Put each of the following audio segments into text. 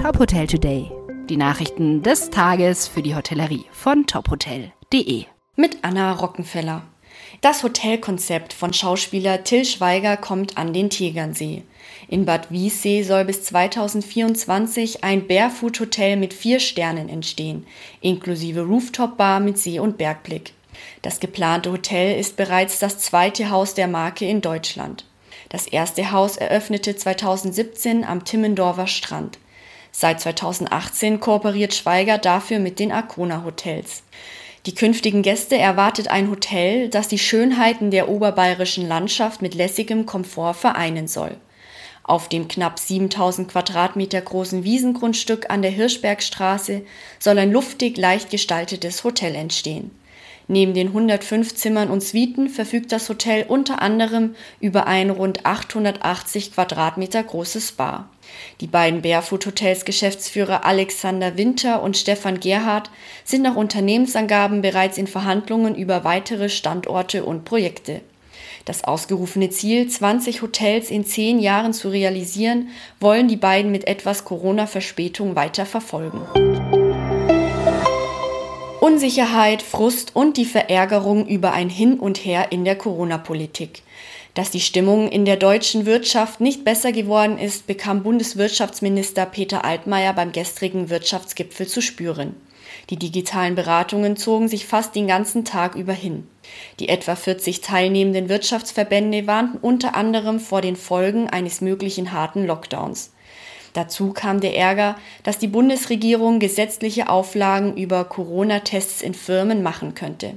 Top Hotel Today. Die Nachrichten des Tages für die Hotellerie von tophotel.de. Mit Anna Rockenfeller. Das Hotelkonzept von Schauspieler Till Schweiger kommt an den Tegernsee. In Bad Wiessee soll bis 2024 ein Barefoot-Hotel mit vier Sternen entstehen, inklusive Rooftop-Bar mit See- und Bergblick. Das geplante Hotel ist bereits das zweite Haus der Marke in Deutschland. Das erste Haus eröffnete 2017 am Timmendorfer Strand. Seit 2018 kooperiert Schweiger dafür mit den Arcona Hotels. Die künftigen Gäste erwartet ein Hotel, das die Schönheiten der oberbayerischen Landschaft mit lässigem Komfort vereinen soll. Auf dem knapp 7000 Quadratmeter großen Wiesengrundstück an der Hirschbergstraße soll ein luftig leicht gestaltetes Hotel entstehen. Neben den 105 Zimmern und Suiten verfügt das Hotel unter anderem über ein rund 880 Quadratmeter großes Spa. Die beiden Barefoot Hotels Geschäftsführer Alexander Winter und Stefan Gerhardt sind nach Unternehmensangaben bereits in Verhandlungen über weitere Standorte und Projekte. Das ausgerufene Ziel, 20 Hotels in zehn Jahren zu realisieren, wollen die beiden mit etwas Corona-Verspätung weiter verfolgen. Unsicherheit, Frust und die Verärgerung über ein Hin und Her in der Corona-Politik. Dass die Stimmung in der deutschen Wirtschaft nicht besser geworden ist, bekam Bundeswirtschaftsminister Peter Altmaier beim gestrigen Wirtschaftsgipfel zu spüren. Die digitalen Beratungen zogen sich fast den ganzen Tag über hin. Die etwa 40 teilnehmenden Wirtschaftsverbände warnten unter anderem vor den Folgen eines möglichen harten Lockdowns. Dazu kam der Ärger, dass die Bundesregierung gesetzliche Auflagen über Corona-Tests in Firmen machen könnte.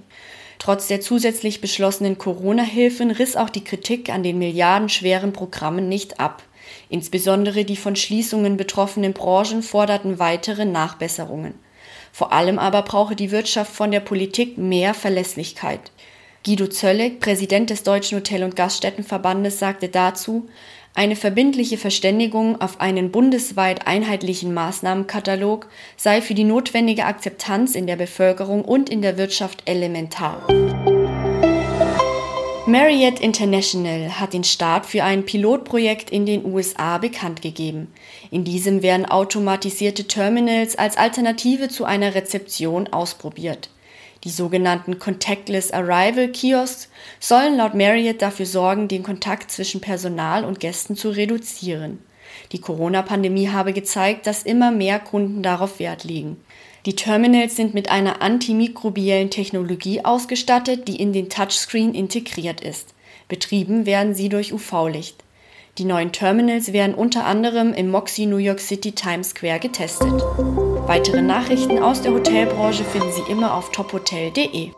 Trotz der zusätzlich beschlossenen Corona-Hilfen riss auch die Kritik an den milliardenschweren Programmen nicht ab. Insbesondere die von Schließungen betroffenen Branchen forderten weitere Nachbesserungen. Vor allem aber brauche die Wirtschaft von der Politik mehr Verlässlichkeit. Guido Zöllig, Präsident des Deutschen Hotel- und Gaststättenverbandes, sagte dazu, eine verbindliche Verständigung auf einen bundesweit einheitlichen Maßnahmenkatalog sei für die notwendige Akzeptanz in der Bevölkerung und in der Wirtschaft elementar. Marriott International hat den Start für ein Pilotprojekt in den USA bekannt gegeben. In diesem werden automatisierte Terminals als Alternative zu einer Rezeption ausprobiert. Die sogenannten Contactless Arrival Kiosks sollen laut Marriott dafür sorgen, den Kontakt zwischen Personal und Gästen zu reduzieren. Die Corona-Pandemie habe gezeigt, dass immer mehr Kunden darauf Wert legen. Die Terminals sind mit einer antimikrobiellen Technologie ausgestattet, die in den Touchscreen integriert ist. Betrieben werden sie durch UV-Licht. Die neuen Terminals werden unter anderem im Moxie New York City Times Square getestet. Weitere Nachrichten aus der Hotelbranche finden Sie immer auf tophotel.de.